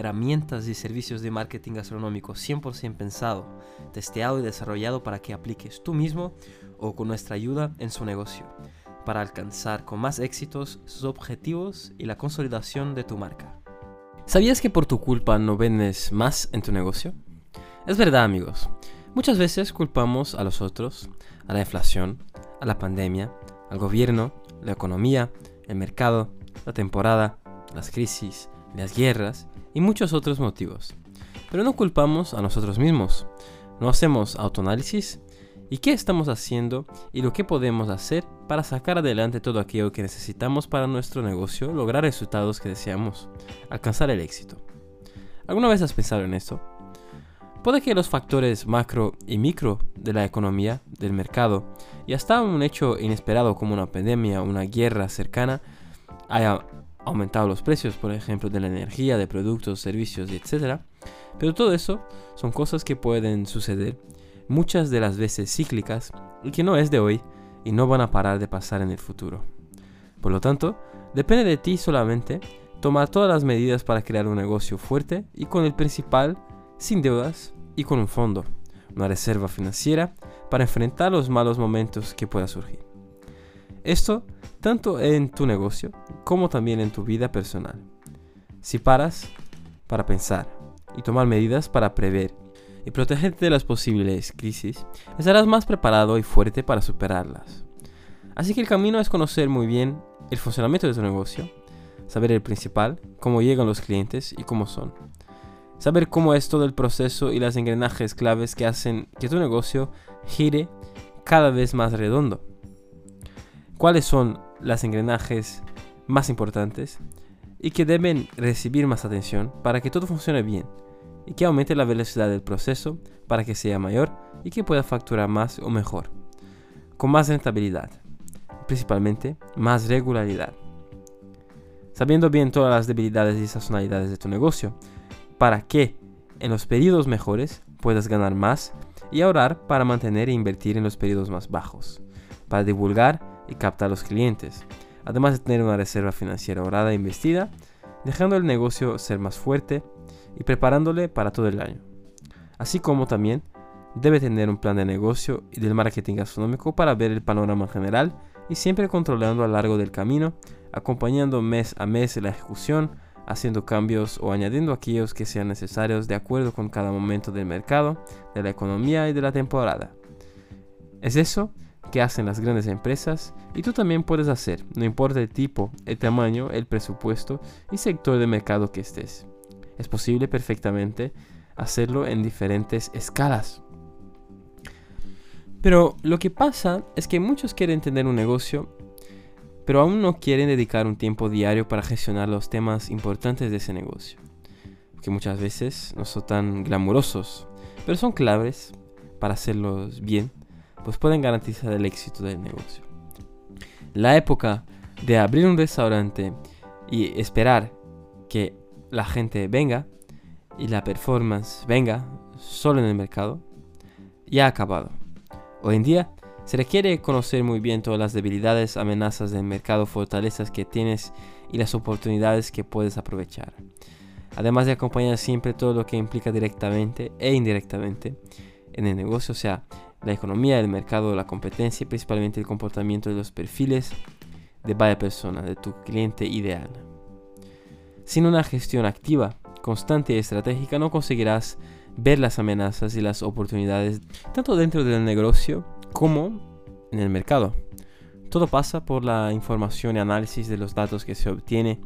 herramientas y servicios de marketing gastronómico 100% pensado, testeado y desarrollado para que apliques tú mismo o con nuestra ayuda en su negocio, para alcanzar con más éxitos sus objetivos y la consolidación de tu marca. ¿Sabías que por tu culpa no vendes más en tu negocio? Es verdad amigos, muchas veces culpamos a los otros, a la inflación, a la pandemia, al gobierno, la economía, el mercado, la temporada, las crisis, las guerras y muchos otros motivos. Pero no culpamos a nosotros mismos, no hacemos autoanálisis y qué estamos haciendo y lo que podemos hacer para sacar adelante todo aquello que necesitamos para nuestro negocio, lograr resultados que deseamos, alcanzar el éxito. ¿Alguna vez has pensado en esto? Puede que los factores macro y micro de la economía, del mercado, y hasta un hecho inesperado como una pandemia o una guerra cercana, haya aumentado los precios, por ejemplo, de la energía, de productos, servicios, etc. Pero todo eso son cosas que pueden suceder, muchas de las veces cíclicas, y que no es de hoy y no van a parar de pasar en el futuro. Por lo tanto, depende de ti solamente tomar todas las medidas para crear un negocio fuerte y con el principal, sin deudas y con un fondo, una reserva financiera para enfrentar los malos momentos que puedan surgir. Esto tanto en tu negocio como también en tu vida personal. Si paras para pensar y tomar medidas para prever y protegerte de las posibles crisis, estarás más preparado y fuerte para superarlas. Así que el camino es conocer muy bien el funcionamiento de tu negocio, saber el principal, cómo llegan los clientes y cómo son. Saber cómo es todo el proceso y las engranajes claves que hacen que tu negocio gire cada vez más redondo. ¿Cuáles son las engranajes más importantes y que deben recibir más atención para que todo funcione bien y que aumente la velocidad del proceso para que sea mayor y que pueda facturar más o mejor, con más rentabilidad, principalmente más regularidad. Sabiendo bien todas las debilidades y sazonalidades de tu negocio, para que en los periodos mejores puedas ganar más y ahorrar para mantener e invertir en los periodos más bajos, para divulgar y captar los clientes, además de tener una reserva financiera ahorrada e investida, dejando el negocio ser más fuerte y preparándole para todo el año. Así como también debe tener un plan de negocio y del marketing gastronómico para ver el panorama general y siempre controlando a lo largo del camino, acompañando mes a mes la ejecución, haciendo cambios o añadiendo aquellos que sean necesarios de acuerdo con cada momento del mercado, de la economía y de la temporada. Es eso que hacen las grandes empresas y tú también puedes hacer, no importa el tipo, el tamaño, el presupuesto y sector de mercado que estés. Es posible perfectamente hacerlo en diferentes escalas. Pero lo que pasa es que muchos quieren tener un negocio, pero aún no quieren dedicar un tiempo diario para gestionar los temas importantes de ese negocio. Que muchas veces no son tan glamurosos, pero son claves para hacerlos bien pues pueden garantizar el éxito del negocio. La época de abrir un restaurante y esperar que la gente venga y la performance venga solo en el mercado ya ha acabado. Hoy en día se requiere conocer muy bien todas las debilidades, amenazas del mercado, fortalezas que tienes y las oportunidades que puedes aprovechar. Además de acompañar siempre todo lo que implica directamente e indirectamente en el negocio, o sea, la economía, el mercado, la competencia y principalmente el comportamiento de los perfiles de varias persona, de tu cliente ideal. Sin una gestión activa, constante y estratégica no conseguirás ver las amenazas y las oportunidades tanto dentro del negocio como en el mercado. Todo pasa por la información y análisis de los datos que se obtiene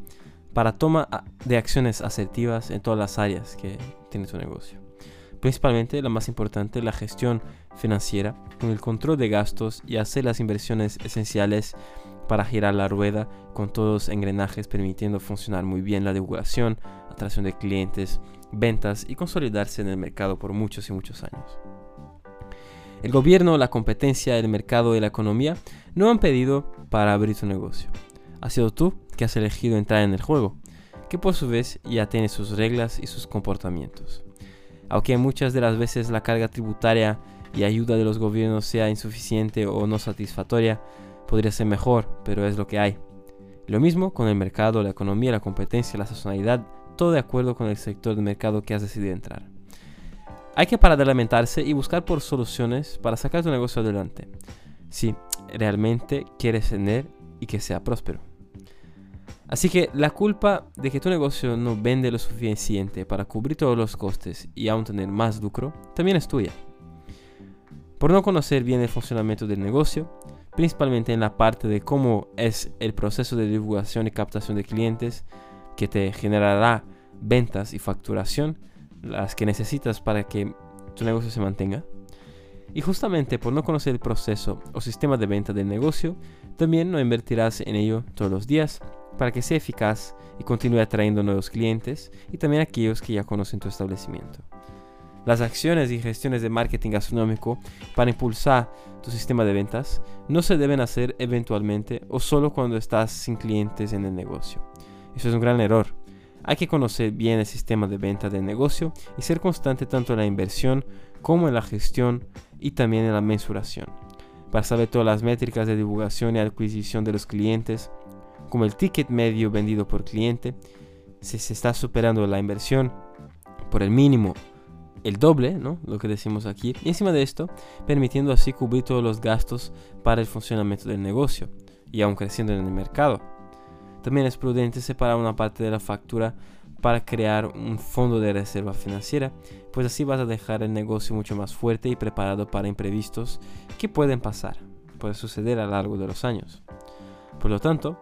para toma de acciones asertivas en todas las áreas que tiene tu negocio principalmente la más importante, la gestión financiera, con el control de gastos y hacer las inversiones esenciales para girar la rueda con todos los engranajes permitiendo funcionar muy bien la divulgación, atracción de clientes, ventas y consolidarse en el mercado por muchos y muchos años. El gobierno, la competencia, el mercado y la economía no han pedido para abrir tu negocio. Ha sido tú que has elegido entrar en el juego, que por su vez ya tiene sus reglas y sus comportamientos. Aunque muchas de las veces la carga tributaria y ayuda de los gobiernos sea insuficiente o no satisfactoria, podría ser mejor, pero es lo que hay. Lo mismo con el mercado, la economía, la competencia, la sazonalidad, todo de acuerdo con el sector de mercado que has decidido entrar. Hay que parar de lamentarse y buscar por soluciones para sacar tu negocio adelante. Si realmente quieres tener y que sea próspero. Así que la culpa de que tu negocio no vende lo suficiente para cubrir todos los costes y aún tener más lucro también es tuya. Por no conocer bien el funcionamiento del negocio, principalmente en la parte de cómo es el proceso de divulgación y captación de clientes que te generará ventas y facturación, las que necesitas para que tu negocio se mantenga. Y justamente por no conocer el proceso o sistema de venta del negocio, también no invertirás en ello todos los días para que sea eficaz y continúe atrayendo nuevos clientes y también aquellos que ya conocen tu establecimiento. Las acciones y gestiones de marketing gastronómico para impulsar tu sistema de ventas no se deben hacer eventualmente o solo cuando estás sin clientes en el negocio. Eso es un gran error. Hay que conocer bien el sistema de venta del negocio y ser constante tanto en la inversión como en la gestión y también en la mensuración. Para saber todas las métricas de divulgación y adquisición de los clientes, como el ticket medio vendido por cliente, si se está superando la inversión por el mínimo el doble, ¿no? lo que decimos aquí, y encima de esto, permitiendo así cubrir todos los gastos para el funcionamiento del negocio, y aún creciendo en el mercado. También es prudente separar una parte de la factura para crear un fondo de reserva financiera, pues así vas a dejar el negocio mucho más fuerte y preparado para imprevistos que pueden pasar, puede suceder a lo largo de los años. Por lo tanto,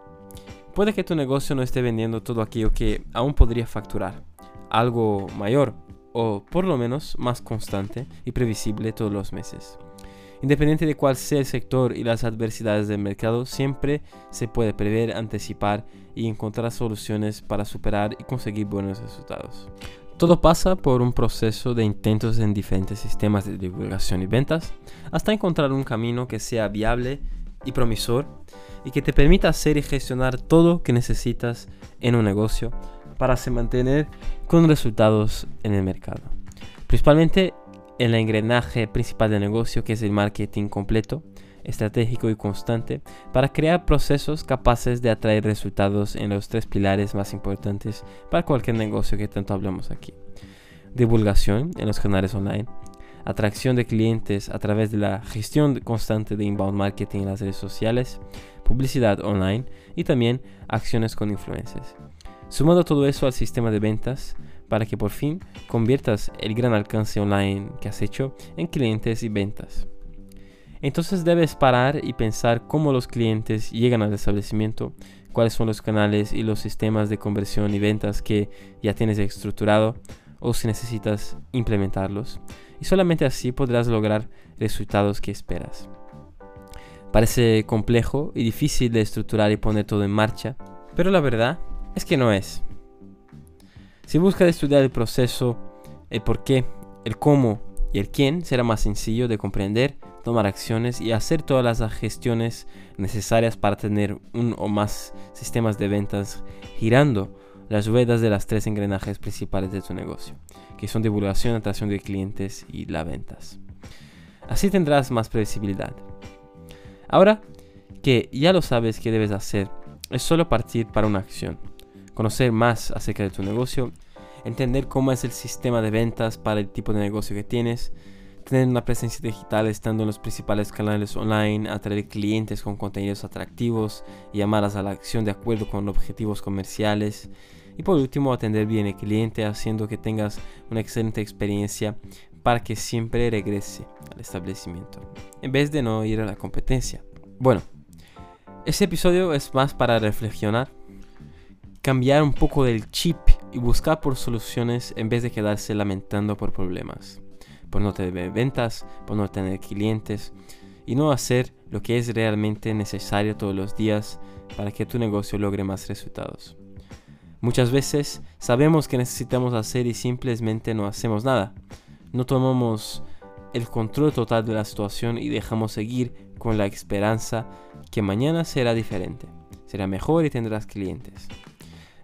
puede que tu negocio no esté vendiendo todo aquello que aún podría facturar, algo mayor o por lo menos más constante y previsible todos los meses. Independiente de cuál sea el sector y las adversidades del mercado, siempre se puede prever, anticipar y encontrar soluciones para superar y conseguir buenos resultados. Todo pasa por un proceso de intentos en diferentes sistemas de divulgación y ventas, hasta encontrar un camino que sea viable y promisor y que te permita hacer y gestionar todo que necesitas en un negocio para se mantener con resultados en el mercado. Principalmente en el engranaje principal del negocio que es el marketing completo, estratégico y constante para crear procesos capaces de atraer resultados en los tres pilares más importantes para cualquier negocio que tanto hablamos aquí. Divulgación en los canales online, atracción de clientes a través de la gestión constante de inbound marketing en las redes sociales, publicidad online y también acciones con influencers. Sumando todo eso al sistema de ventas para que por fin conviertas el gran alcance online que has hecho en clientes y ventas. Entonces debes parar y pensar cómo los clientes llegan al establecimiento, cuáles son los canales y los sistemas de conversión y ventas que ya tienes estructurado o si necesitas implementarlos. Y solamente así podrás lograr resultados que esperas. Parece complejo y difícil de estructurar y poner todo en marcha, pero la verdad es que no es. Si buscas estudiar el proceso, el por qué, el cómo y el quién, será más sencillo de comprender, tomar acciones y hacer todas las gestiones necesarias para tener un o más sistemas de ventas girando las ruedas de las tres engranajes principales de tu negocio, que son divulgación, atracción de clientes y las ventas. Así tendrás más previsibilidad. Ahora que ya lo sabes que debes hacer, es solo partir para una acción conocer más acerca de tu negocio, entender cómo es el sistema de ventas para el tipo de negocio que tienes, tener una presencia digital estando en los principales canales online, atraer clientes con contenidos atractivos y llamarlas a la acción de acuerdo con objetivos comerciales. Y por último, atender bien al cliente haciendo que tengas una excelente experiencia para que siempre regrese al establecimiento, en vez de no ir a la competencia. Bueno, este episodio es más para reflexionar cambiar un poco del chip y buscar por soluciones en vez de quedarse lamentando por problemas, por no tener ventas, por no tener clientes y no hacer lo que es realmente necesario todos los días para que tu negocio logre más resultados. Muchas veces sabemos que necesitamos hacer y simplemente no hacemos nada. No tomamos el control total de la situación y dejamos seguir con la esperanza que mañana será diferente, será mejor y tendrás clientes.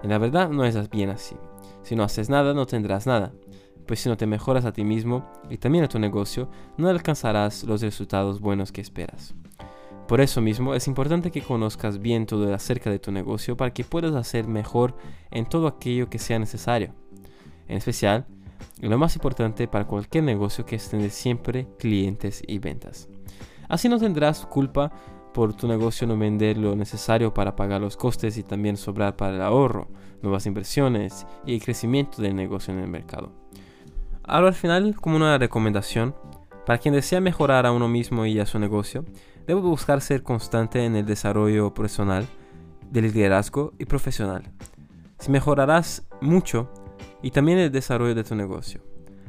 En la verdad no es bien así. Si no haces nada, no tendrás nada. Pues si no te mejoras a ti mismo y también a tu negocio, no alcanzarás los resultados buenos que esperas. Por eso mismo es importante que conozcas bien todo acerca de tu negocio para que puedas hacer mejor en todo aquello que sea necesario. En especial, lo más importante para cualquier negocio que es tener siempre clientes y ventas. Así no tendrás culpa por tu negocio no vender lo necesario para pagar los costes y también sobrar para el ahorro, nuevas inversiones y el crecimiento del negocio en el mercado. Ahora al final, como una recomendación, para quien desea mejorar a uno mismo y a su negocio, debe buscar ser constante en el desarrollo personal, del liderazgo y profesional. Si mejorarás mucho y también el desarrollo de tu negocio,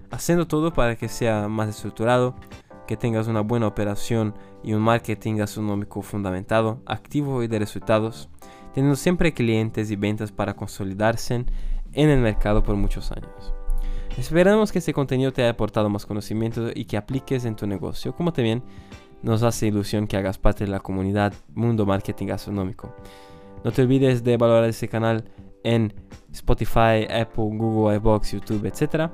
haciendo todo para que sea más estructurado, que tengas una buena operación y un marketing gastronómico fundamentado, activo y de resultados, teniendo siempre clientes y ventas para consolidarse en el mercado por muchos años. Esperamos que este contenido te haya aportado más conocimiento y que apliques en tu negocio, como también nos hace ilusión que hagas parte de la comunidad Mundo Marketing Gastronómico. No te olvides de valorar este canal en Spotify, Apple, Google, iBox, YouTube, etc.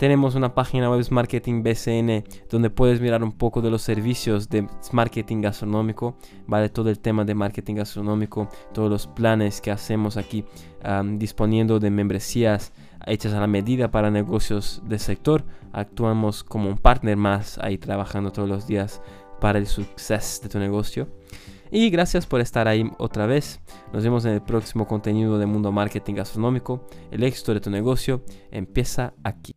Tenemos una página web Marketing BCN donde puedes mirar un poco de los servicios de marketing gastronómico, vale todo el tema de marketing gastronómico, todos los planes que hacemos aquí disponiendo de membresías hechas a la medida para negocios del sector. Actuamos como un partner más ahí trabajando todos los días para el suceso de tu negocio. Y gracias por estar ahí otra vez. Nos vemos en el próximo contenido de Mundo Marketing Gastronómico. El éxito de tu negocio empieza aquí.